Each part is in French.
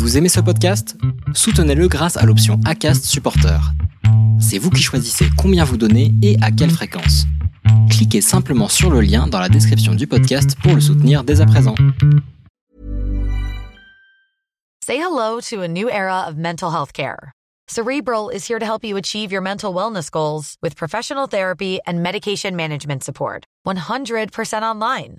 Vous aimez ce podcast? Soutenez-le grâce à l'option ACAST Supporter. C'est vous qui choisissez combien vous donnez et à quelle fréquence. Cliquez simplement sur le lien dans la description du podcast pour le soutenir dès à présent. Say hello to a new era of mental health care. Cerebral is here to help you achieve your mental wellness goals with professional therapy and medication management support. 100% online.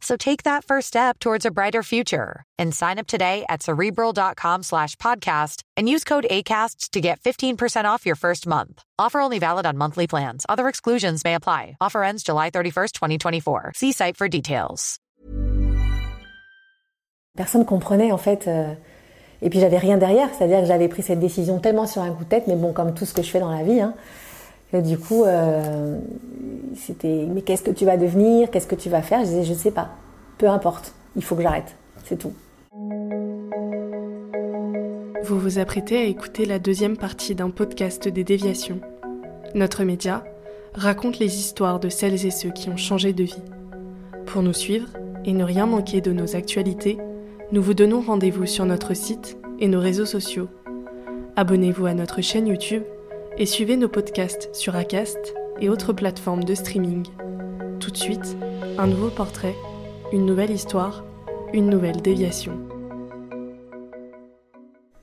So take that first step towards a brighter future and sign up today at cerebral.com slash podcast and use code ACasts to get 15% off your first month. Offer only valid on monthly plans. Other exclusions may apply. Offer ends July 31st, 2024. See site for details. Personne comprenait en fait. Euh, et puis j'avais rien derrière, c'est-à-dire que j'avais pris cette décision tellement sur un coup de tête, mais bon, comme tout ce que je fais dans la vie. Hein, du coup, euh, c'était mais qu'est-ce que tu vas devenir? Qu'est-ce que tu vas faire? Je disais je sais pas. Peu importe. Il faut que j'arrête. C'est tout. Vous vous apprêtez à écouter la deuxième partie d'un podcast des déviations. Notre média raconte les histoires de celles et ceux qui ont changé de vie. Pour nous suivre et ne rien manquer de nos actualités, nous vous donnons rendez-vous sur notre site et nos réseaux sociaux. Abonnez-vous à notre chaîne YouTube et suivez nos podcasts sur Acast et autres plateformes de streaming. Tout de suite, un nouveau portrait, une nouvelle histoire, une nouvelle déviation.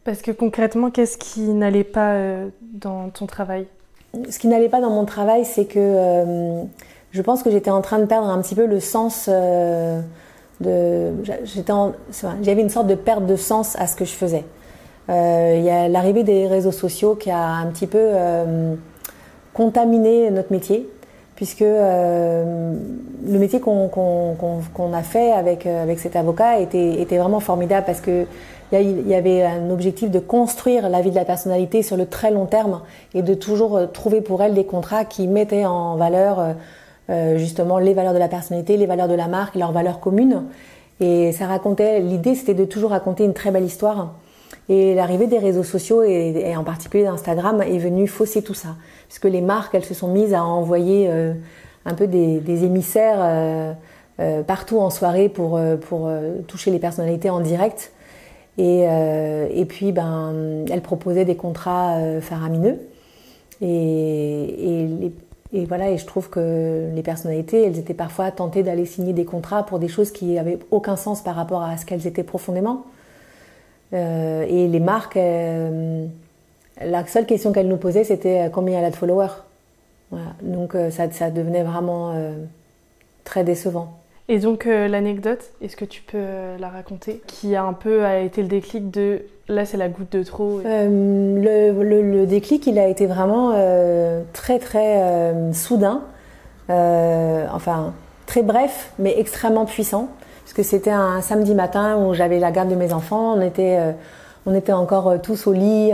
Parce que concrètement, qu'est-ce qui n'allait pas euh, dans ton travail? Ce qui n'allait pas dans mon travail, c'est que euh, je pense que j'étais en train de perdre un petit peu le sens euh, de. J'avais une sorte de perte de sens à ce que je faisais. Il y a l'arrivée des réseaux sociaux qui a un petit peu contaminé notre métier, puisque le métier qu'on a fait avec, avec cet avocat était, était vraiment formidable parce que il y avait un objectif de construire la vie de la personnalité sur le très long terme et de toujours trouver pour elle des contrats qui mettaient en valeur justement les valeurs de la personnalité, les valeurs de la marque, leurs valeurs communes. Et ça racontait, l'idée c'était de toujours raconter une très belle histoire. Et l'arrivée des réseaux sociaux et, en particulier d'Instagram est venue fausser tout ça, puisque les marques elles se sont mises à envoyer un peu des, émissaires partout en soirée pour pour toucher les personnalités en direct. Et, euh, et puis, ben, elle proposait des contrats euh, faramineux. Et, et, et, voilà, et je trouve que les personnalités, elles étaient parfois tentées d'aller signer des contrats pour des choses qui n'avaient aucun sens par rapport à ce qu'elles étaient profondément. Euh, et les marques, euh, la seule question qu'elles nous posaient, c'était euh, combien elle a de followers. Voilà. Donc ça, ça devenait vraiment très décevant. Et donc l'anecdote, est-ce que tu peux la raconter? Qui a un peu a été le déclic de là c'est la goutte de trop le, le, le, déclic il a été vraiment très très soudain, enfin très bref mais extrêmement puissant. Parce que c'était un samedi matin où j'avais la garde de mes enfants, on était, on était encore tous au lit,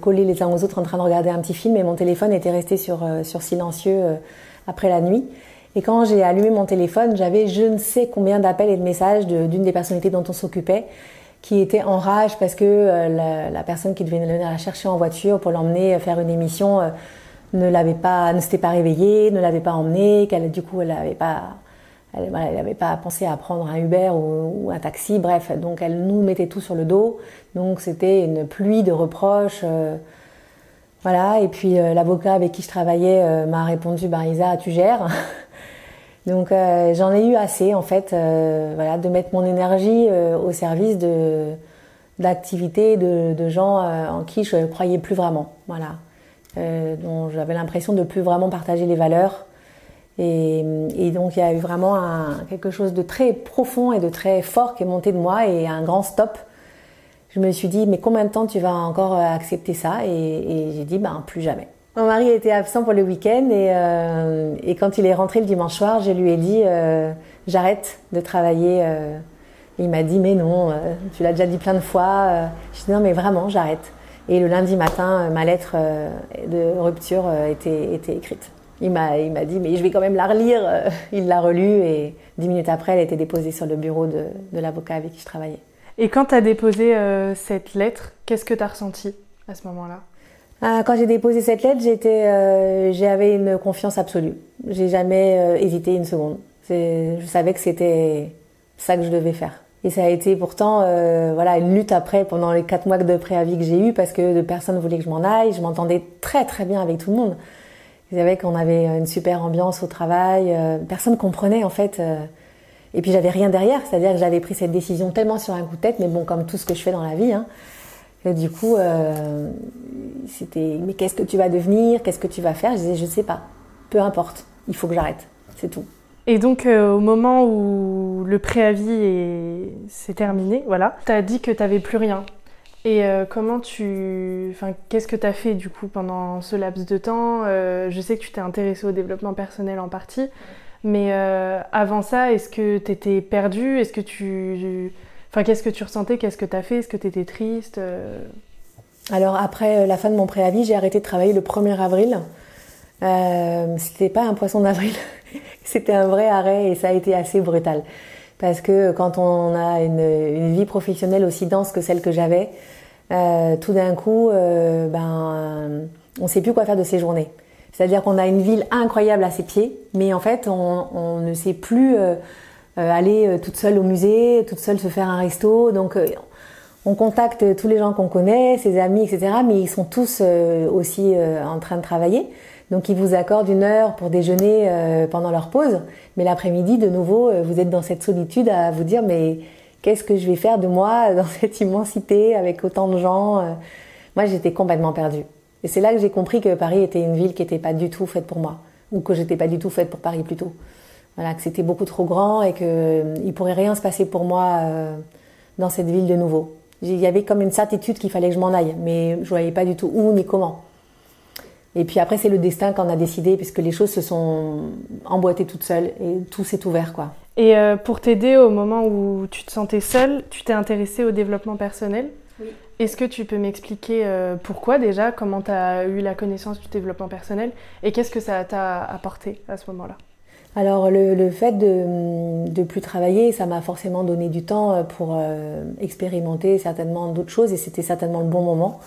collés les uns aux autres en train de regarder un petit film et mon téléphone était resté sur, sur silencieux après la nuit. Et quand j'ai allumé mon téléphone, j'avais je ne sais combien d'appels et de messages d'une des personnalités dont on s'occupait qui était en rage parce que euh, la, personne qui devait venir la chercher en voiture pour l'emmener faire une émission euh, ne l'avait pas, ne s'était pas réveillée, ne l'avait pas emmenée, qu'elle du coup elle n'avait pas, elle, voilà, avait pas pensé à prendre un Uber ou, un taxi, bref, donc elle nous mettait tout sur le dos, donc c'était une pluie de reproches. Euh, voilà, et puis euh, l'avocat avec qui je travaillais m'a répondu, bah Isa, tu gères? Donc euh, j'en ai eu assez en fait, euh, voilà, de mettre mon énergie euh, au service de d'activités de, de, gens euh, en qui je croyais plus vraiment, voilà, euh, dont j'avais l'impression de plus vraiment partager les valeurs. Et, et donc il y a eu vraiment un, quelque chose de très profond et de très fort qui est monté de moi et un grand stop. Je me suis dit mais combien de temps tu vas encore accepter ça? Et, et j'ai dit ben plus jamais. Mon mari était absent pour le week-end et, euh, et, quand il est rentré le dimanche soir, je lui ai dit euh, j'arrête de travailler. Euh. Il m'a dit mais non, euh, tu l'as déjà dit plein de fois. Je dit non mais vraiment j'arrête. Et le lundi matin, ma lettre de rupture était, était écrite. Il m'a, il m'a dit, mais je vais quand même la relire. Il l'a relue et dix minutes après, elle a été déposée sur le bureau de, de l'avocat avec qui je travaillais. Et quand tu as déposé cette lettre, qu'est-ce que tu as ressenti à ce moment-là? Ah, quand j'ai déposé cette lettre, j'étais, euh, j'avais une confiance absolue. J'ai jamais euh, hésité une seconde. Je savais que c'était ça que je devais faire. Et ça a été pourtant, euh, voilà, une lutte après pendant les quatre mois de préavis que j'ai eu parce que de personne voulait que je m'en aille. Je m'entendais très très bien avec tout le monde. Ils savaient qu'on avait une super ambiance au travail. personne comprenait en fait. et puis j'avais rien derrière, c'est-à-dire que j'avais pris cette décision tellement sur un coup de tête, mais bon, comme tout ce que je fais dans la vie. Hein, du coup, euh, c'était mais qu'est-ce que tu vas devenir? Qu'est-ce que tu vas faire? Je disais je sais pas. Peu importe. Il faut que j'arrête. C'est tout. Et donc euh, au moment où le préavis s'est terminé, voilà, tu as dit que tu n'avais plus rien. Et euh, comment tu enfin qu'est-ce que tu as fait du coup pendant ce laps de temps Je sais que tu t'es intéressé au développement personnel en partie, mais avant ça, est-ce que tu étais perdu? Est-ce que tu Enfin, qu'est-ce que tu ressentais? Qu'est-ce que tu as fait? Est-ce que tu étais triste euh? Alors, après euh, la fin de mon préavis, j'ai arrêté de travailler le 1er avril. Euh, c'était pas un poisson d'avril, c'était un vrai arrêt et ça a été assez brutal. Parce que quand on a une, vie professionnelle aussi dense que celle que j'avais, euh, tout d'un coup, ben, on sait plus quoi faire de ses journées. C'est-à-dire qu'on a une ville incroyable à ses pieds, mais en fait, on, on ne sait plus euh, aller euh, toute seule au musée, toute seule se faire un resto. Donc euh, on contacte tous les gens qu'on connaît, ses amis, etc. Mais ils sont tous aussi en train de travailler. Donc ils vous accordent une heure pour déjeuner pendant leur pause. Mais l'après-midi, de nouveau, vous êtes dans cette solitude à vous dire mais qu'est-ce que je vais faire de moi dans cette immensité avec autant de gens Moi, j'étais complètement perdue. Et c'est là que j'ai compris que Paris était une ville qui n'était pas du tout faite pour moi, ou que j'étais pas du tout faite pour Paris plutôt. Voilà, que c'était beaucoup trop grand et euh, ne pourrait rien se passer pour moi euh, dans cette ville de nouveau. Il y avait comme une certitude qu'il fallait que je m'en aille, mais je voyais pas du tout où ni comment. Et puis après, c'est le destin qu'on a décidé, puisque les choses se sont emboîtées toutes seules et tout s'est ouvert. quoi. Et euh, pour t'aider au moment où tu te sentais seule, tu t'es intéressée au développement personnel? Oui. Est-ce que tu peux m'expliquer pourquoi déjà, comment tu as eu la connaissance du développement personnel? Et qu'est-ce que ça t'a apporté à ce moment-là? Alors le, fait de ne plus travailler, ça m'a forcément donné du temps euh, pour euh, expérimenter certainement d'autres choses et c'était certainement le bon moment.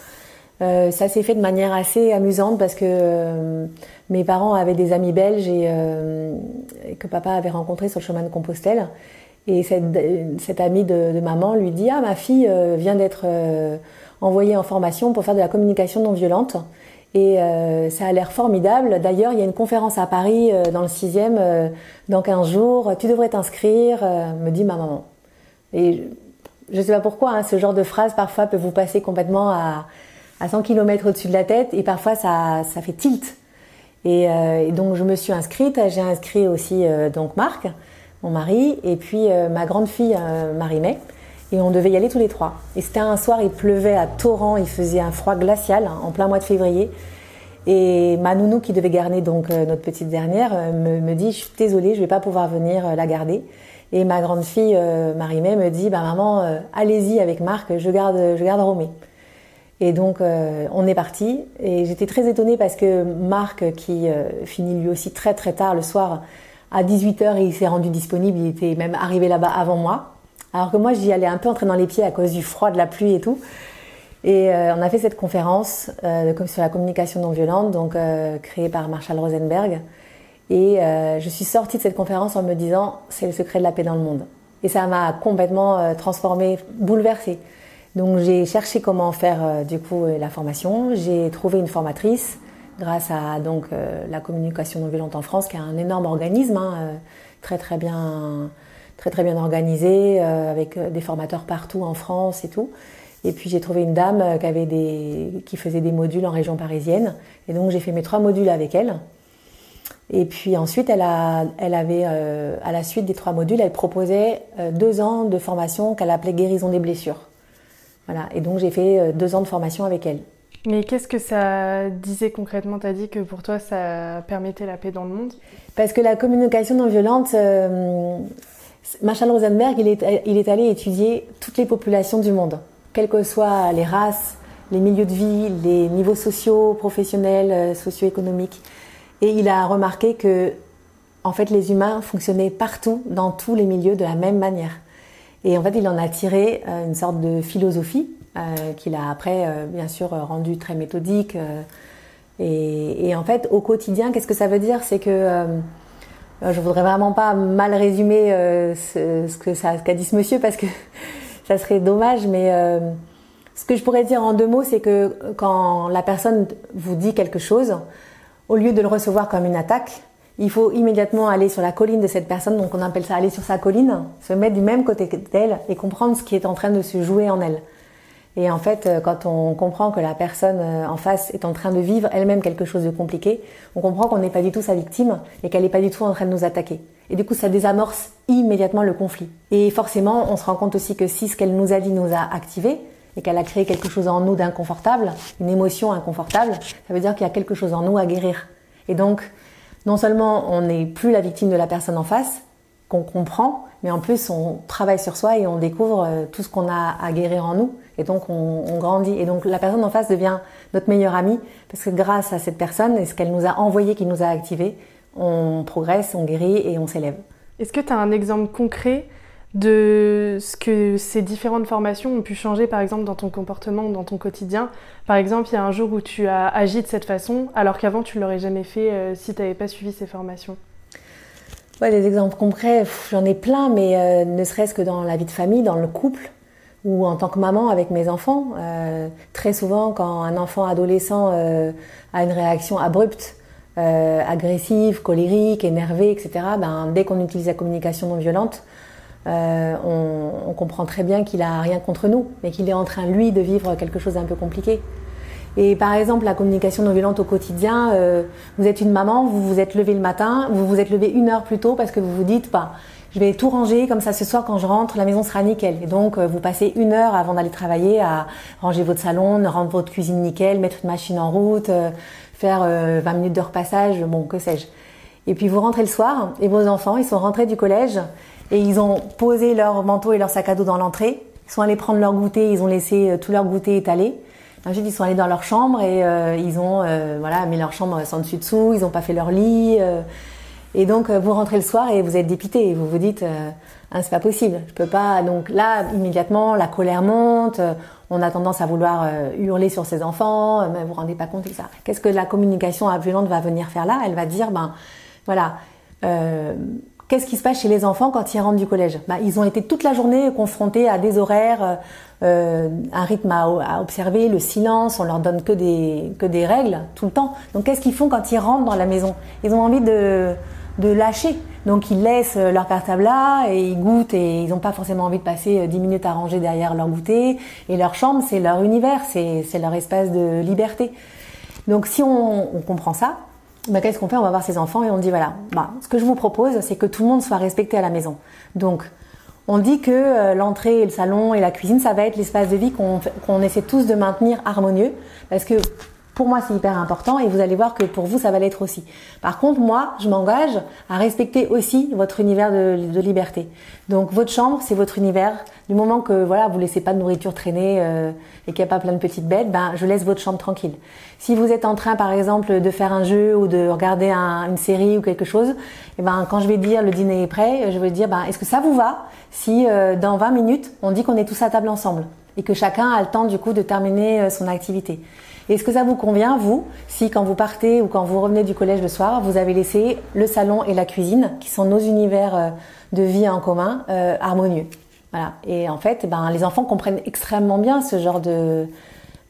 Euh, ça s'est fait de manière assez amusante parce que mes parents avaient des amis belges et que papa avait rencontré sur le chemin de Compostelle. Et cette, cette amie de, maman lui dit Ah, ma fille vient d'être envoyée en formation pour faire de la communication non violente. Et euh, ça a l'air formidable. D'ailleurs, il y a une conférence à Paris euh, dans le 6e euh, dans 15 jours. Tu devrais t'inscrire, me dit ma maman. Et je ne sais pas pourquoi, hein, ce genre de phrase parfois peut vous passer complètement à, à 100 km au-dessus de la tête et parfois ça, ça fait tilt. Et, et, donc je me suis inscrite. J'ai inscrit aussi donc Marc, mon mari, et puis ma grande fille Marie-May et on devait y aller tous les trois. Et c'était un soir, il pleuvait à torrent, il faisait un froid glacial hein, en plein mois de février. Et ma nounou qui devait garder donc euh, notre petite dernière euh, me, dit je suis désolée, je vais pas pouvoir venir euh, la garder. Et ma grande fille Marie-Mé me dit bah maman allez-y avec Marc, je garde je garde Romé. Et donc on est parti et j'étais très étonnée parce que Marc qui finit lui aussi très très tard le soir à 18h il s'est rendu disponible, il était même arrivé là-bas avant moi. Alors que moi, j'y allais un peu entrer dans les pieds à cause du froid, de la pluie et tout. Et euh, on a fait cette conférence euh, sur la communication non violente, donc euh, créée par Marshall Rosenberg. Et je suis sortie de cette conférence en me disant, c'est le secret de la paix dans le monde. Et ça m'a complètement transformée, bouleversée. Donc j'ai cherché comment faire du coup la formation. J'ai trouvé une formatrice grâce à donc la communication non violente en France, qui est un énorme organisme, hein, très très bien très très bien organisé, euh, avec euh, des formateurs partout en France et tout. Et puis j'ai trouvé une dame euh, qui, avait des, qui faisait des modules en région parisienne. Et donc j'ai fait mes trois modules avec elle. Et puis ensuite, elle, a, elle avait, à la suite des trois modules, elle proposait deux ans de formation qu'elle appelait guérison des blessures. Voilà. Et donc j'ai fait deux ans de formation avec elle. Mais qu'est-ce que ça disait concrètement? Tu as dit que pour toi, ça permettait la paix dans le monde? Parce que la communication non violente, Marshall Rosenberg, il est, il est allé étudier toutes les populations du monde, quelles que soient les races, les milieux de vie, les niveaux sociaux, professionnels, socio-économiques. Et il a remarqué que, en fait, les humains fonctionnaient partout, dans tous les milieux, de la même manière. Et en fait, il en a tiré une sorte de philosophie qu'il a après, bien sûr, rendue très méthodique. Et, en fait, au quotidien, qu'est-ce que ça veut dire? C'est que je voudrais vraiment pas mal résumer ce, que ça qu'a dit ce monsieur parce que ça serait dommage, mais euh, ce que je pourrais dire en deux mots, c'est que quand la personne vous dit quelque chose, au lieu de le recevoir comme une attaque, il faut immédiatement aller sur la colline de cette personne, donc on appelle ça aller sur sa colline, se mettre du même côté d'elle et comprendre ce qui est en train de se jouer en elle. Et en fait, euh, quand on comprend que la personne euh, en face est en train de vivre elle-même quelque chose de compliqué, on comprend qu'on n'est pas du tout sa victime et qu'elle n'est pas du tout en train de nous attaquer. Et du coup, ça désamorce immédiatement le conflit. Et forcément, on se rend compte aussi que si ce qu'elle nous a dit nous a activé et qu'elle a créé quelque chose en nous d'inconfortable, une émotion inconfortable, ça veut dire qu'il y a quelque chose en nous à guérir. Et donc, non seulement on n'est plus la victime de la personne en face, qu'on comprend, mais en plus on travaille sur soi et on découvre euh, tout ce qu'on a à guérir en nous. Et donc on, grandit. Et donc la personne en face devient notre meilleure amie parce que grâce à cette personne et ce qu'elle nous a envoyé, qui nous a activé, on progresse, on guérit et on s'élève. Est-ce que tu as un exemple concret de ce que ces différentes formations ont pu changer, par exemple, dans ton comportement dans ton quotidien Par exemple, il y a un jour où tu as agi de cette façon, alors qu'avant, tu ne l'aurais jamais fait euh, si tu n'avais pas suivi ces formations ouais, Des exemples concrets, j'en ai plein, mais euh, ne serait-ce que dans la vie de famille, dans le couple, ou en tant que maman avec mes enfants. Euh, très souvent, quand un enfant adolescent a une réaction abrupte, agressive, colérique, énervé, etc., ben, dès qu'on utilise la communication non violente, euh, on, on, comprend très bien qu'il a rien contre nous, mais qu'il est en train, lui, de vivre quelque chose d'un peu compliqué. Et par exemple, la communication non violente au quotidien, euh, vous êtes une maman, vous vous êtes levé le matin, vous vous êtes levé une heure plus tôt parce que vous vous dites, bah, je vais tout ranger comme ça ce soir quand je rentre, la maison sera nickel. Et donc, euh, vous passez une heure avant d'aller travailler à ranger votre salon, rendre votre cuisine nickel, mettre une machine en route, euh, faire 20 euh, minutes de repassage, bon, que sais-je. Et puis vous rentrez le soir et vos enfants, ils sont rentrés du collège et ils ont posé leur manteau et leur sac à dos dans l'entrée. Ils sont allés prendre leur goûter, ils ont laissé euh, tout leur goûter étalé. Ensuite, ils sont allés dans leur chambre et euh, ils ont voilà mis leur chambre sans dessus dessous. Ils n'ont pas fait leur lit. et donc vous rentrez le soir et vous êtes dépité vous vous dites ah, c'est pas possible. Je peux pas. Donc là, immédiatement, la colère monte on a tendance à vouloir euh, hurler sur ses enfants, euh, mais vous vous rendez pas compte de ça. Qu'est-ce que la communication violente va venir faire là? Elle va dire, ben voilà, euh, qu'est-ce qui se passe chez les enfants quand ils rentrent du collège ben, Ils ont été toute la journée confrontés à des horaires, un rythme à, observer, le silence, on leur donne que des, que des règles tout le temps. Donc qu'est-ce qu'ils font quand ils rentrent dans la maison? Ils ont envie de, de lâcher. Donc ils laissent leur cartable là et ils goûtent et ils n'ont pas forcément envie de passer 10 minutes à ranger derrière leur goûter. Et leur chambre, c'est leur univers, c'est leur espace de liberté. Donc si on, comprend ça, bah, qu'est-ce qu'on fait? On va voir ses enfants et on dit voilà, bah, ce que je vous propose, c'est que tout le monde soit respecté à la maison. Donc on dit que euh, l'entrée, le salon et la cuisine, ça va être l'espace de vie qu'on essaie tous de maintenir harmonieux, parce que pour moi, c'est hyper important et vous allez voir que pour vous, ça va l'être aussi. Par contre, moi, je m'engage à respecter aussi votre univers de, liberté. Donc, votre chambre, c'est votre univers. Du moment que voilà, vous laissez pas de nourriture traîner euh, et qu'il n'y a pas plein de petites bêtes, ben, je laisse votre chambre tranquille. Si vous êtes en train, par exemple, de faire un jeu ou de regarder une série ou quelque chose, et eh ben, quand je vais dire le dîner est prêt, je vais dire, ben, est-ce que ça vous va si euh, dans 20 minutes, on dit qu'on est tous à table ensemble et que chacun a le temps du coup de terminer euh, son activité? Est-ce que ça vous convient, vous, si quand vous partez ou quand vous revenez du collège le soir, vous avez laissé le salon et la cuisine, qui sont nos univers euh, de vie en commun, euh, harmonieux? Voilà. Et en fait, ben, les enfants comprennent extrêmement bien ce genre de,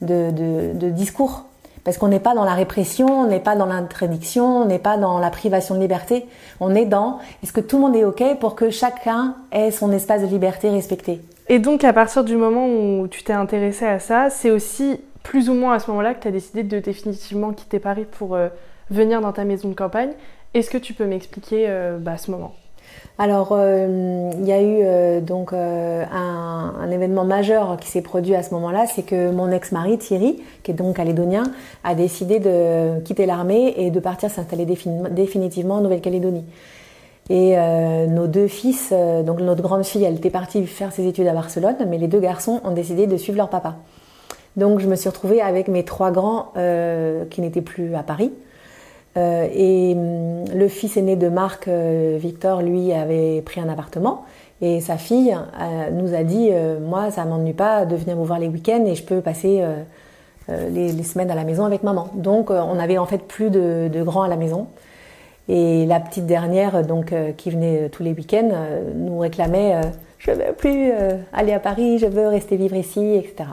de, discours. Parce qu'on n'est pas dans la répression, on n'est pas dans l'interdiction, on n'est pas dans la privation de liberté. On est dans est-ce que tout le monde est OK pour que chacun ait son espace de liberté respecté? Et donc, à partir du moment où tu t'es intéressé à ça, c'est aussi plus ou moins à ce moment-là que tu as décidé de définitivement quitter Paris pour euh, venir dans ta maison de campagne. Est-ce que tu peux m'expliquer euh, bah, ce moment? Alors, euh, il y a eu donc un, événement majeur qui s'est produit à ce moment-là, c'est que mon ex-mari Thierry, qui est donc calédonien, a décidé de quitter l'armée et de partir s'installer définitivement en Nouvelle-Calédonie. Et nos deux fils, donc notre grande fille, elle était partie faire ses études à Barcelone, mais les deux garçons ont décidé de suivre leur papa. Donc je me suis retrouvée avec mes trois grands qui n'étaient plus à Paris. et hum, le fils aîné de Marc, Victor, lui, avait pris un appartement. Et sa fille nous a dit, moi, ça m'ennuie pas de venir vous voir les week-ends et je peux passer les, semaines à la maison avec maman. Donc on avait en fait plus de, de grands à la maison. Et la petite dernière, donc, euh, qui venait euh, tous les week-ends, euh, nous réclamait Je veux plus aller à Paris, je veux rester vivre ici, etc.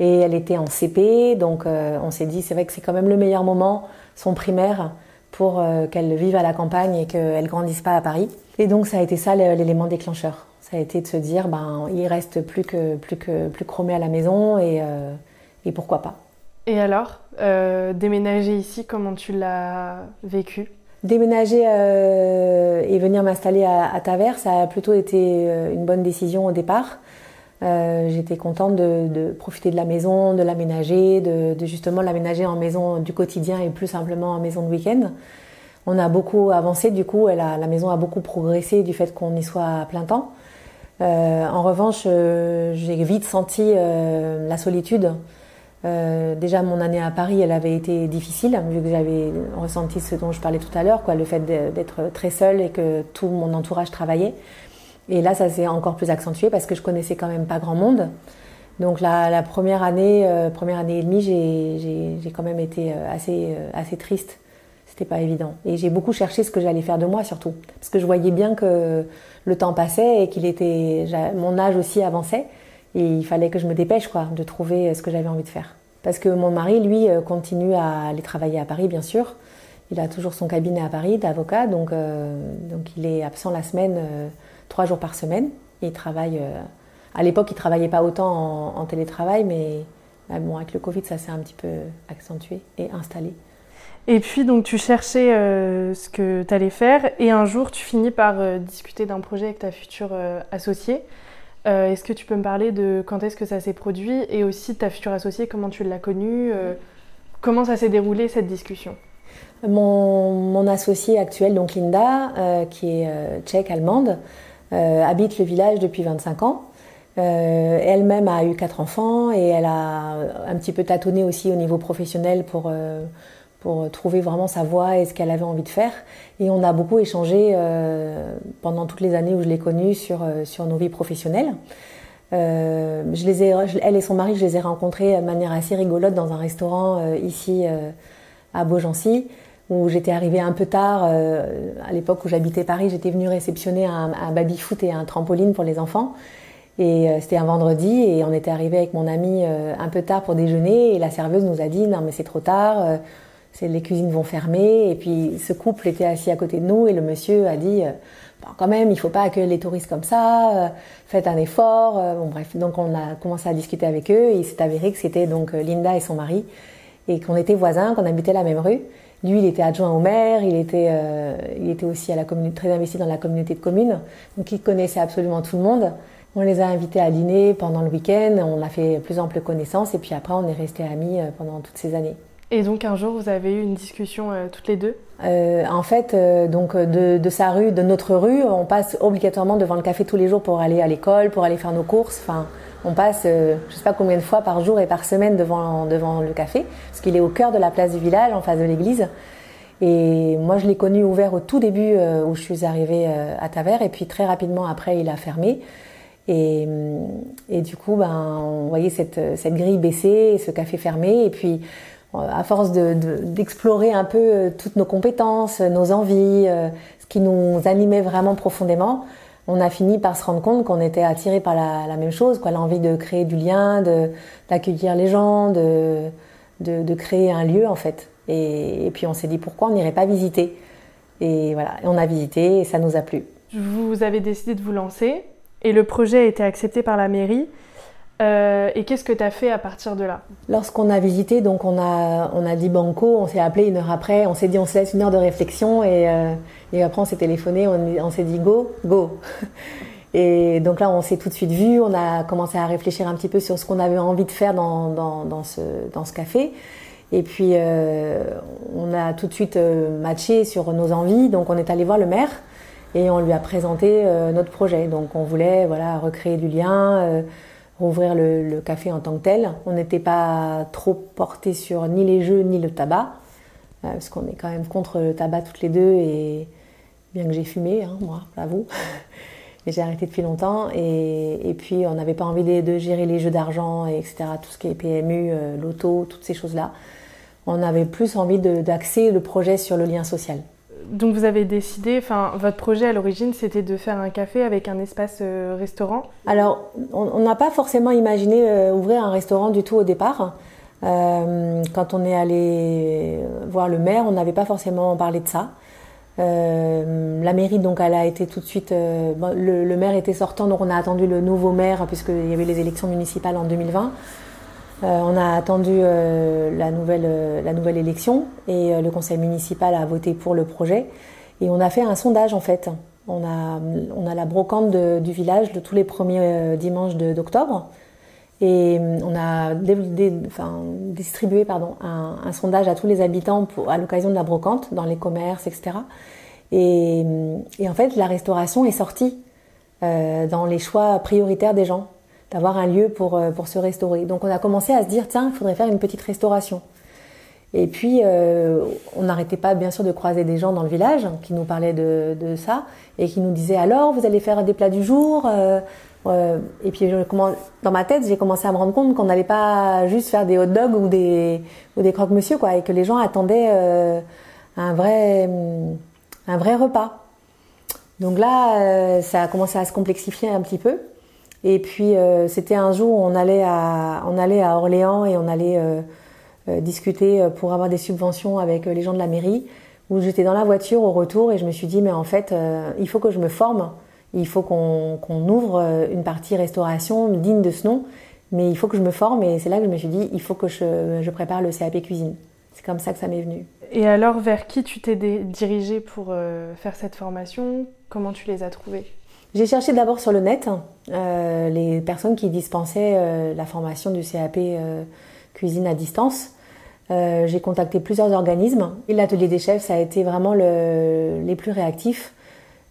Et elle était en CP, donc on s'est dit C'est vrai que c'est quand même le meilleur moment, son primaire, pour qu'elle vive à la campagne et qu'elle grandisse pas à Paris. Et donc ça a été ça l'élément déclencheur. Ça a été de se dire ben il reste plus que plus que plus chromé à la maison et, et pourquoi pas. Et alors, déménager ici, comment tu l'as vécu? Déménager euh, et venir m'installer à, à Tavers, ça a plutôt été euh, une bonne décision au départ. Euh, J'étais contente de, de, profiter de la maison, de l'aménager, de, de, justement l'aménager en maison du quotidien et plus simplement en maison de week-end. On a beaucoup avancé, du coup, elle a, la maison a beaucoup progressé du fait qu'on y soit à plein temps. Euh, en revanche, euh, j'ai vite senti la solitude euh, déjà, mon année à Paris, elle avait été difficile, vu que j'avais ressenti ce dont je parlais tout à l'heure, quoi, le fait d'être très seule et que tout mon entourage travaillait. Et là, ça s'est encore plus accentué parce que je connaissais quand même pas grand monde. Donc la, première année, euh, première année et demie, j'ai quand même été euh, assez, assez triste. C'était pas évident. Et j'ai beaucoup cherché ce que j'allais faire de moi surtout, parce que je voyais bien que le temps passait et qu'il était, mon âge aussi avançait. Et il fallait que je me dépêche quoi, de trouver ce que j'avais envie de faire. Parce que mon mari, lui, euh, continue à aller travailler à Paris, bien sûr. Il a toujours son cabinet à Paris d'avocat, donc, euh, donc il est absent la semaine, euh, trois jours par semaine. il travaille. à l'époque, il travaillait pas autant en, télétravail, mais bon, avec le Covid, ça s'est un petit peu accentué et installé. Et puis, donc, tu cherchais ce que tu allais faire, et un jour, tu finis par discuter d'un projet avec ta future associée. Euh, est-ce que tu peux me parler de quand est-ce que ça s'est produit et aussi ta future associée, comment tu l'as connue euh, Comment ça s'est déroulé cette discussion? Mon, mon, associée actuelle, donc Linda, euh, qui est tchèque allemande, habite le village depuis 25 ans. Elle-même a eu quatre enfants et elle a un petit peu tâtonné aussi au niveau professionnel pour pour trouver vraiment sa voie et ce qu'elle avait envie de faire. Et on a beaucoup échangé euh, pendant toutes les années où je l'ai connue sur, euh, sur nos vies professionnelles. Euh, elle et son mari, je les ai rencontrés de manière assez rigolote dans un restaurant euh, ici euh, à Beaugency, où j'étais arrivée un peu tard. à l'époque où j'habitais Paris, j'étais venue réceptionner un, un baby-foot et un trampoline pour les enfants. Et c'était un vendredi et on était arrivé avec mon ami un peu tard pour déjeuner et la serveuse nous a dit non mais c'est trop tard les cuisines vont fermer. Et puis ce couple était assis à côté de nous et le monsieur a dit euh, bon, quand même, il faut pas accueillir les touristes comme ça. Euh, faites un effort. Euh, bon bref, donc on a commencé à discuter avec eux. Et il s'est avéré que c'était donc Linda et son mari et qu'on était voisins, qu'on habitait la même rue. Lui, il était adjoint au maire, il était, il était aussi à la très investi dans la communauté de communes, donc il connaissait absolument tout le monde. On les a invités à dîner pendant le week-end, on a fait plus ample connaissance et puis après on est restés amis pendant toutes ces années. Et donc un jour, vous avez eu une discussion euh, toutes les deux? Euh, En fait, euh, donc de, de, sa rue, de notre rue, on passe obligatoirement devant le café tous les jours pour aller à l'école, pour aller faire nos courses. Enfin, on passe, je ne sais pas combien de fois par jour et par semaine devant, devant le café, parce qu'il est au cœur de la place du village, en face de l'église. Et moi, je l'ai connu ouvert au tout début où je suis arrivée à Tavers, et puis très rapidement après, il a fermé. Et, et du coup, ben, on voyait cette, cette grille baissée, ce café fermé, et puis à force d'explorer de, un peu euh, toutes nos compétences, nos envies, euh, ce qui nous animait vraiment profondément, on a fini par se rendre compte qu'on était attirés par la, la, même chose, quoi, l'envie de créer du lien, d'accueillir les gens, de, de, de, créer un lieu en fait. Et, et puis on s'est dit pourquoi on n'irait pas visiter? Et voilà, on a visité et ça nous a plu. Vous avez décidé de vous lancer et le projet a été accepté par la mairie. Euh, et qu'est-ce que tu as fait à partir de là? Lorsqu'on a visité, donc on a, on a dit banco, on s'est appelé une heure après, on s'est dit on se laisse une heure de réflexion et, euh, et après on s'est téléphoné, on, s'est dit go, go. Et donc là on s'est tout de suite vu, on a commencé à réfléchir un petit peu sur ce qu'on avait envie de faire dans, dans, ce, dans ce café. Et puis euh, on a tout de suite euh, matché sur nos envies, donc on est allé voir le maire et on lui a présenté euh, notre projet. Donc on voulait voilà recréer du lien rouvrir le, café en tant que tel. On n'était pas trop porté sur ni les jeux ni le tabac, parce qu'on est quand même contre le tabac toutes les deux, bien que j'ai fumé, hein, moi, j'avoue. j'ai arrêté depuis longtemps. Et, puis, on n'avait pas envie de, gérer les jeux d'argent, etc., tout ce qui est PMU, l'auto, toutes ces choses-là. On avait plus envie d'axer le projet sur le lien social. Donc vous avez décidé, enfin votre projet à l'origine c'était de faire un café avec un espace euh, restaurant Alors on n'a pas forcément imaginé euh, ouvrir un restaurant du tout au départ. Euh, quand on est allé voir le maire, on n'avait pas forcément parlé de ça. La mairie donc elle a été tout de suite, le, le, maire était sortant donc on a attendu le nouveau maire puisqu'il y avait les élections municipales en 2020. Euh, on a attendu euh, la, nouvelle, euh, la nouvelle élection et le conseil municipal a voté pour le projet. Et on a fait un sondage en fait. On a, on a la brocante du village de tous les premiers dimanches d'octobre. Et on a distribué un, sondage à tous les habitants à l'occasion de la brocante, dans les commerces, etc. Et, et, en fait, la restauration est sortie dans les choix prioritaires des gens d'avoir un lieu pour, euh, pour se restaurer. Donc on a commencé à se dire, tiens, il faudrait faire une petite restauration. Et puis, euh, on n'arrêtait pas, bien sûr, de croiser des gens dans le village qui nous parlaient de, ça et qui nous disaient alors, vous allez faire des plats du jour. Euh, euh et puis, dans ma tête, j'ai commencé à me rendre compte qu'on n'allait pas juste faire des hot dogs ou des, croque-monsieur, et que les gens attendaient euh, un vrai, repas. Donc là, ça a commencé à se complexifier un petit peu. Et puis euh, c'était un jour où on allait à, Orléans et on allait euh, euh, discuter pour avoir des subventions avec les gens de la mairie. Où j'étais dans la voiture au retour et je me suis dit mais en fait il faut que je me forme, il faut qu'on ouvre une partie restauration digne de ce nom, mais il faut que je me forme et c'est là que je me suis dit il faut que je, je prépare le CAP cuisine. C'est comme ça que ça m'est venu. Et alors vers qui tu t'es dirigé pour faire cette formation? Comment tu les as trouvés j'ai cherché d'abord sur le net euh, les personnes qui dispensaient euh, la formation du CAP euh, cuisine à distance. Euh, j'ai contacté plusieurs organismes et l'atelier des chefs ça a été vraiment le, les plus réactifs.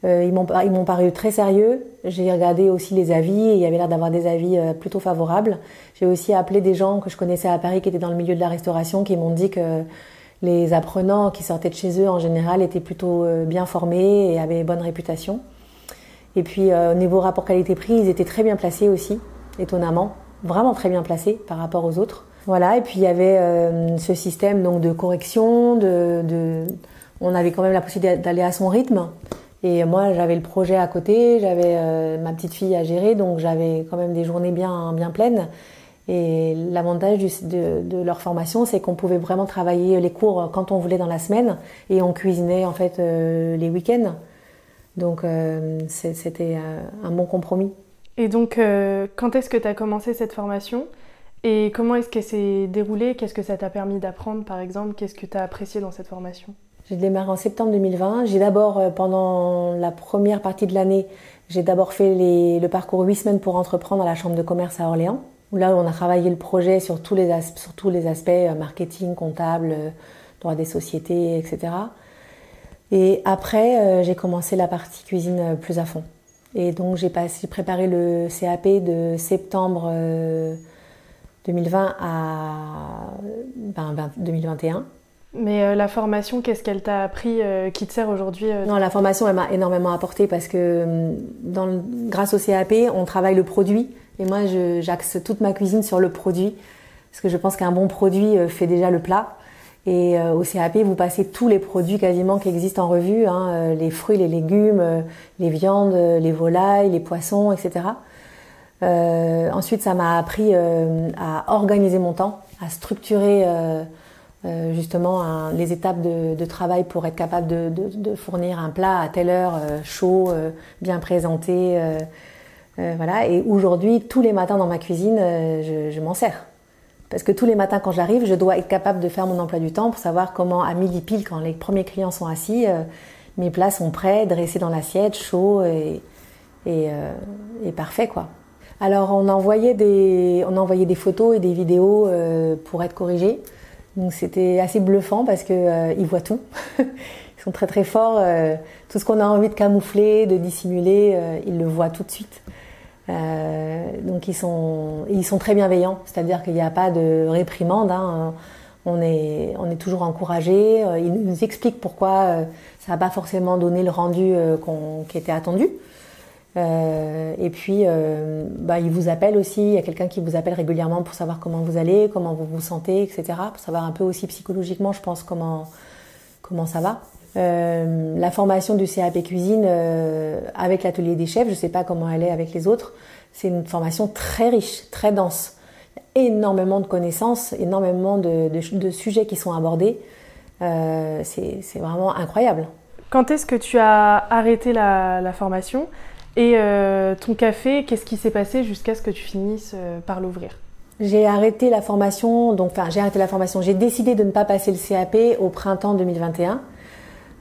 Euh, ils m'ont paru très sérieux. J'ai regardé aussi les avis et il y avait l'air d'avoir des avis plutôt favorables. J'ai aussi appelé des gens que je connaissais à Paris qui étaient dans le milieu de la restauration qui m'ont dit que les apprenants qui sortaient de chez eux en général étaient plutôt bien formés et avaient bonne réputation. Et puis euh, au niveau rapport qualité-prix, ils étaient très bien placés aussi, étonnamment, vraiment très bien placés par rapport aux autres. Voilà, et puis il y avait euh, ce système donc de correction, on avait quand même la possibilité d'aller à son rythme. Et moi, j'avais le projet à côté, j'avais euh, ma petite fille à gérer, donc j'avais quand même des journées bien, bien pleines. Et l'avantage de, leur formation, c'est qu'on pouvait vraiment travailler les cours quand on voulait dans la semaine, et on cuisinait en fait les week-ends. Donc euh, c'était euh, un bon compromis. Et donc, euh, quand est-ce que tu as commencé cette formation? Et comment est-ce qu'elle s'est déroulée Qu'est-ce que ça t'a permis d'apprendre, par exemple? Qu'est-ce que tu as apprécié dans cette formation? J'ai démarré en septembre 2020. J'ai d'abord, pendant la première partie de l'année, j'ai d'abord fait le parcours 8 semaines pour entreprendre à la Chambre de commerce à Orléans, là, on a travaillé le projet sur tous les, aspects, marketing, comptable, droit des sociétés, etc. Et après, euh, j'ai commencé la partie cuisine euh, plus à fond. Et donc, j'ai préparé le CAP de septembre 2020 euh, à 2021. Mais la formation, qu'est-ce qu'elle t'a appris qui te sert aujourd'hui Non, la formation, elle m'a énormément apporté parce que grâce au CAP, on travaille le produit. Et moi, j'axe toute ma cuisine sur le produit. Parce que je pense qu'un bon produit fait déjà le plat. Et euh, au CAP, vous passez tous les produits quasiment qui existent en revue, hein, euh, les fruits, les légumes, euh, les viandes, les volailles, les poissons, etc. ensuite, ça m'a appris à organiser mon temps, à structurer justement les étapes de, travail pour être capable de, fournir un plat à telle heure, chaud, bien présenté. voilà. Et aujourd'hui, tous les matins dans ma cuisine, je m'en sers. Parce que tous les matins quand j'arrive, je dois être capable de faire mon emploi du temps pour savoir comment à midi pile, quand les premiers clients sont assis, euh, mes plats sont prêts, dressés dans l'assiette, chauds et, et, euh, et parfaits. Alors on envoyait des, on envoyait des photos et des vidéos euh, pour être corrigés. Donc c'était assez bluffant parce que euh, ils voient tout. ils sont très très forts. tout ce qu'on a envie de camoufler, de dissimuler, ils le voient tout de suite. donc ils sont, ils sont très bienveillants, c'est-à-dire qu'il n'y a pas de réprimande. Hein. On, est, on est toujours encouragé. Ils nous expliquent pourquoi ça n'a pas forcément donné le rendu qui était attendu. Euh, et puis, euh, bah, il vous appelle aussi. Il y a quelqu'un qui vous appelle régulièrement pour savoir comment vous allez, comment vous vous sentez, etc. Pour savoir un peu aussi psychologiquement, je pense, comment, comment ça va. Euh, la formation du CAP cuisine avec l'atelier des chefs, je ne sais pas comment elle est avec les autres. C'est une formation très riche, très dense. Il y a énormément de connaissances, énormément de, de, sujets qui sont abordés. C'est vraiment incroyable. Quand est-ce que tu as arrêté la formation? Et euh, ton café, qu'est-ce qui s'est passé jusqu'à ce que tu finisses euh, par l'ouvrir? J'ai arrêté la formation, donc enfin j'ai arrêté la formation. J'ai décidé de ne pas passer le CAP au printemps 2021.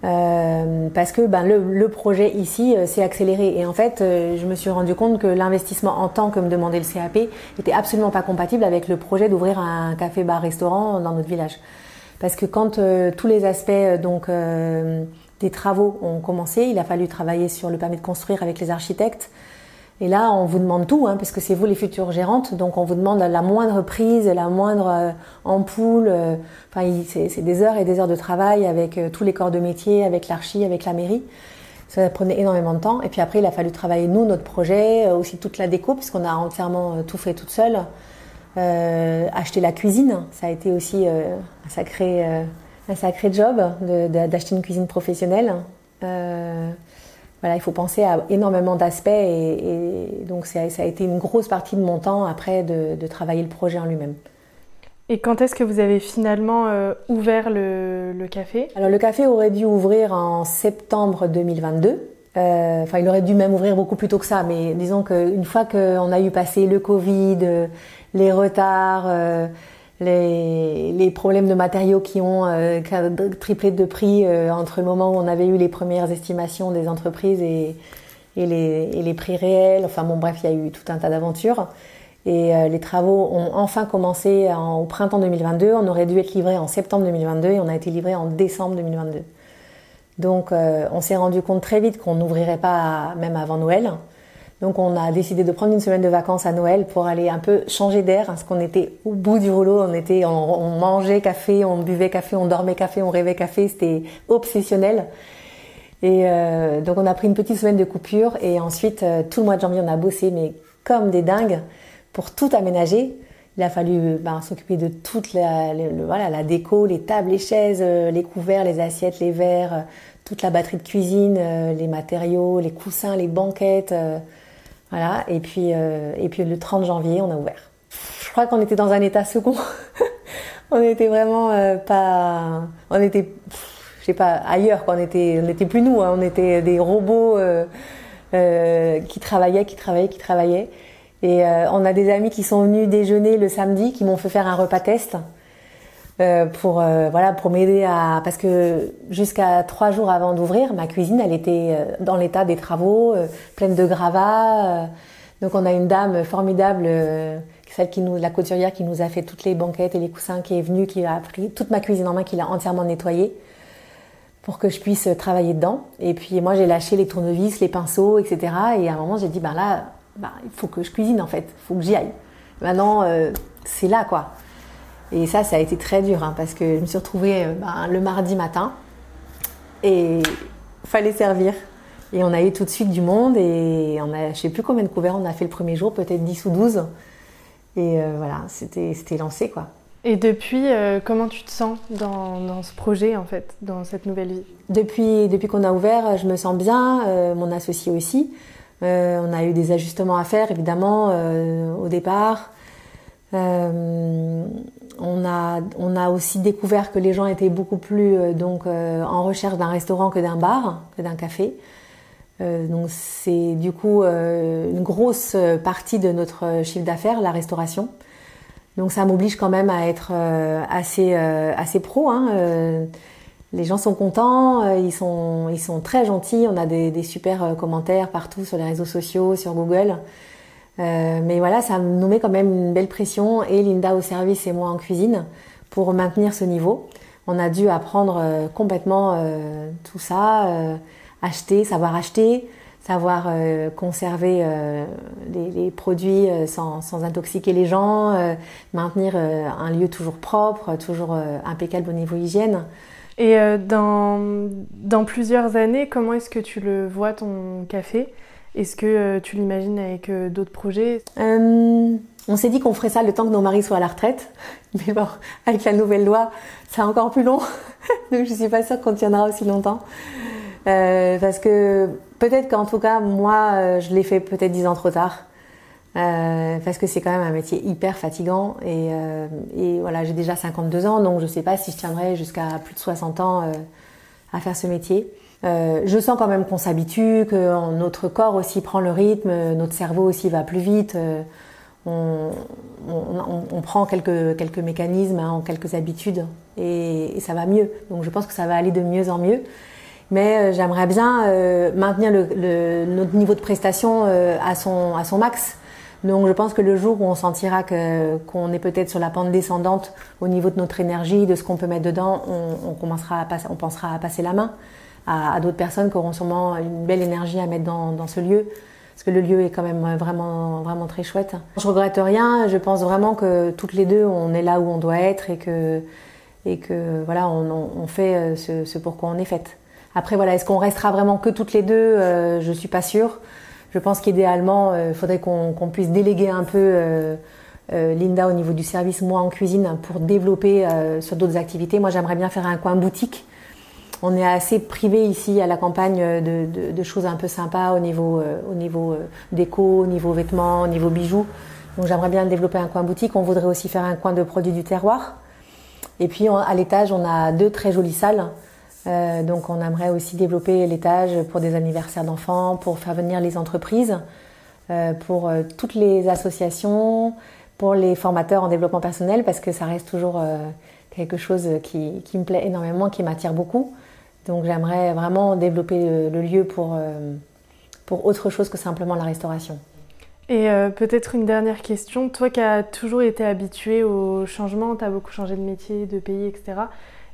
Euh, parce que ben, le, le projet ici euh, s'est accéléré et en fait je me suis rendu compte que l'investissement en temps que me demandait le CAP était absolument pas compatible avec le projet d'ouvrir un café bar restaurant dans notre village parce que quand tous les aspects donc des travaux ont commencé. Il a fallu travailler sur le permis de construire avec les architectes. Et là, on vous demande tout, hein, parce que c'est vous les futures gérantes, donc on vous demande la moindre prise, la moindre euh, ampoule. Euh, enfin, c'est des heures et des heures de travail avec euh, tous les corps de métier, avec l'archi, avec la mairie. Ça prenait énormément de temps. Et puis après, il a fallu travailler nous notre projet, aussi toute la déco, puisqu'on a entièrement tout fait toute seule. acheter la cuisine, ça a été aussi un sacré un sacré job d'acheter une cuisine professionnelle. Euh, voilà, il faut penser à énormément d'aspects et, donc ça, a été une grosse partie de mon temps après de, travailler le projet en lui-même. Et quand est-ce que vous avez finalement euh, ouvert le, café? Alors le café aurait dû ouvrir en septembre 2022. Euh, enfin, il aurait dû même ouvrir beaucoup plus tôt que ça, mais disons qu'une fois qu'on a eu passé le Covid, les retards, les, problèmes de matériaux qui ont euh, triplé de prix euh, entre le moment où on avait eu les premières estimations des entreprises et, et, les, et les, prix réels. Enfin bon, bref, il y a eu tout un tas d'aventures. Et euh, les travaux ont enfin commencé en, au printemps 2022. On aurait dû être livré en septembre 2022 et on a été livré en décembre 2022. Donc on s'est rendu compte très vite qu'on n'ouvrirait pas même avant Noël. Donc on a décidé de prendre une semaine de vacances à Noël pour aller un peu changer d'air, parce qu'on était au bout du rouleau, on était, on, mangeait café, on buvait café, on dormait café, on rêvait café, c'était obsessionnel. Et euh, donc on a pris une petite semaine de coupure et ensuite euh, tout le mois de janvier on a bossé mais comme des dingues pour tout aménager. Il a fallu ben, s'occuper de toute la, la déco, les tables, les chaises, euh, les couverts, les assiettes, les verres, toute la batterie de cuisine, les matériaux, les coussins, les banquettes. Voilà, et puis, euh, et puis le 30 janvier, on a ouvert. Je crois qu'on était dans un état second. on était vraiment euh, pas. On était, je sais pas, ailleurs, quoi. On était, on n'était plus nous, hein. on était des robots euh, qui travaillaient, qui travaillaient, qui travaillaient. Et on a des amis qui sont venus déjeuner le samedi, qui m'ont fait faire un repas test. Euh, pour euh, voilà pour m'aider à parce que jusqu'à trois jours avant d'ouvrir ma cuisine elle était euh, dans l'état des travaux pleine de gravats donc on a une dame formidable celle qui nous la couturière qui nous a fait toutes les banquettes et les coussins qui est venue qui a pris toute ma cuisine en main qui l'a entièrement nettoyée pour que je puisse travailler dedans. Et puis moi j'ai lâché les tournevis les pinceaux etc et à un moment j'ai dit ben là ben, il faut que je cuisine en fait. Faut que j'y aille. Maintenant c'est là quoi et ça, ça a été très dur hein, parce que je me suis retrouvée euh, ben, le mardi matin et fallait servir. Et on a eu tout de suite du monde et on a, je sais plus combien de couverts on a fait le premier jour, peut-être 10 ou 12. Et euh, voilà, c'était, lancé quoi. Et depuis, euh, comment tu te sens dans, dans, ce projet en fait, dans cette nouvelle vie? Depuis, depuis qu'on a ouvert, je me sens bien, mon associé aussi. on a eu des ajustements à faire évidemment au départ. Euh, on, a, on a aussi découvert que les gens étaient beaucoup plus euh, donc, euh, en recherche d'un restaurant que d'un bar, que d'un café. donc c'est du coup une grosse partie de notre chiffre d'affaires, la restauration. Donc ça m'oblige quand même à être assez, assez pro. Hein. les gens sont contents, ils sont, ils sont très gentils. On a des, des super commentaires partout sur les réseaux sociaux, sur Google. Euh, mais voilà, ça nous met quand même une belle pression, et Linda au service et moi en cuisine, pour maintenir ce niveau. On a dû apprendre euh, complètement euh, tout ça, acheter, savoir acheter, savoir euh, conserver euh, les, produits euh, sans, intoxiquer les gens, maintenir un lieu toujours propre, toujours impeccable au niveau hygiène. Et dans, dans, plusieurs années, comment est-ce que tu le vois ton café? Est-ce que tu l'imagines avec d'autres projets? On s'est dit qu'on ferait ça le temps que nos maris soient à la retraite. Mais bon, avec la nouvelle loi, c'est encore plus long. Donc je ne suis pas sûre qu'on tiendra aussi longtemps. Euh, parce que peut-être qu'en tout cas, moi, euh, je l'ai fait peut-être dix ans trop tard. Euh, parce que c'est quand même un métier hyper fatigant et, euh, voilà j'ai déjà 52 ans donc je sais pas si je tiendrai jusqu'à plus de 60 ans euh, à faire ce métier. Je sens quand même qu'on s'habitue, que notre corps aussi prend le rythme, notre cerveau aussi va plus vite. On, on, prend quelques, quelques mécanismes, hein, quelques habitudes et, ça va mieux. Donc je pense que ça va aller de mieux en mieux mais euh, j'aimerais bien euh, maintenir notre niveau de prestation euh, à, son, à son max. Donc je pense que le jour où on sentira qu'on est peut-être sur la pente descendante au niveau de notre énergie, de ce qu'on peut mettre dedans, on, commencera à on pensera à passer la main à, d'autres personnes qui auront sûrement une belle énergie à mettre dans, ce lieu. Parce que le lieu est quand même vraiment, vraiment très chouette. Je regrette rien. Je pense vraiment que toutes les deux, on est là où on doit être et que, et que voilà, on, fait ce, ce pourquoi on est faite. Après, voilà, est-ce qu'on restera vraiment que toutes les deux? Euh, Je suis pas sûre. Je pense qu'idéalement, il euh, faudrait qu'on puisse déléguer un peu euh, euh, Linda au niveau du service, moi en cuisine, pour développer sur d'autres activités. Moi, j'aimerais bien faire un coin boutique. On est assez privé ici à la campagne de, choses un peu sympas au niveau, au niveau déco, au niveau vêtements, au niveau bijoux. Donc j'aimerais bien développer un coin boutique. On voudrait aussi faire un coin de produits du terroir. Et puis à l'étage, on a deux très jolies salles euh, donc on aimerait aussi développer l'étage pour des anniversaires d'enfants, pour faire venir les entreprises, euh, pour euh, toutes les associations, pour les formateurs en développement personnel, parce que ça reste toujours quelque chose qui, me plaît énormément, qui m'attire beaucoup. Donc j'aimerais vraiment développer le, lieu pour, pour autre chose que simplement la restauration. Et peut-être une dernière question. Toi qui as toujours été habitué au changement, tu as beaucoup changé de métier, de pays, etc.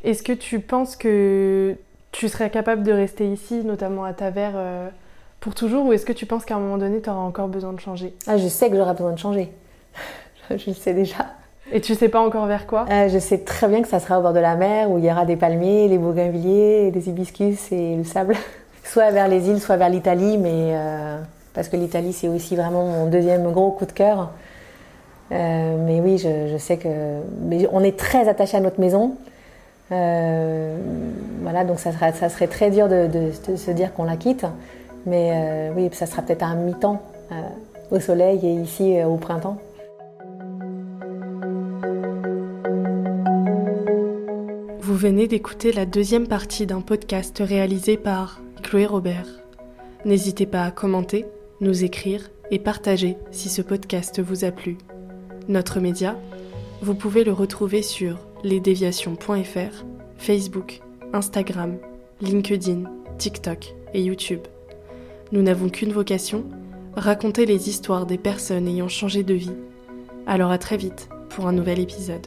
Est-ce que tu penses que tu serais capable de rester ici, notamment à Tavers, euh, pour toujours Ou est-ce que tu penses qu'à un moment donné, tu auras encore besoin de changer? Ah, Je sais que j'aurai besoin de changer. je le sais déjà. Et tu sais pas encore vers quoi? Euh, Je sais très bien que ça sera au bord de la mer, où il y aura des palmiers, les bougainvilliers, les hibiscus et le sable. soit vers les îles, soit vers l'Italie, mais euh, parce que l'Italie, c'est aussi vraiment mon deuxième gros coup de cœur. mais oui, je, sais que mais on est très attaché à notre maison. Euh, voilà, donc ça serait, très dur de, se dire qu'on la quitte. Mais euh, oui, ça sera peut-être un mi-temps euh, au soleil et ici au printemps. Vous venez d'écouter la deuxième partie d'un podcast réalisé par Chloé Robert. N'hésitez pas à commenter, nous écrire et partager si ce podcast vous a plu. Notre média, vous pouvez le retrouver sur lesdéviations.fr, Facebook, Instagram, LinkedIn, TikTok et YouTube. Nous n'avons qu'une vocation, raconter les histoires des personnes ayant changé de vie. Alors à très vite pour un nouvel épisode.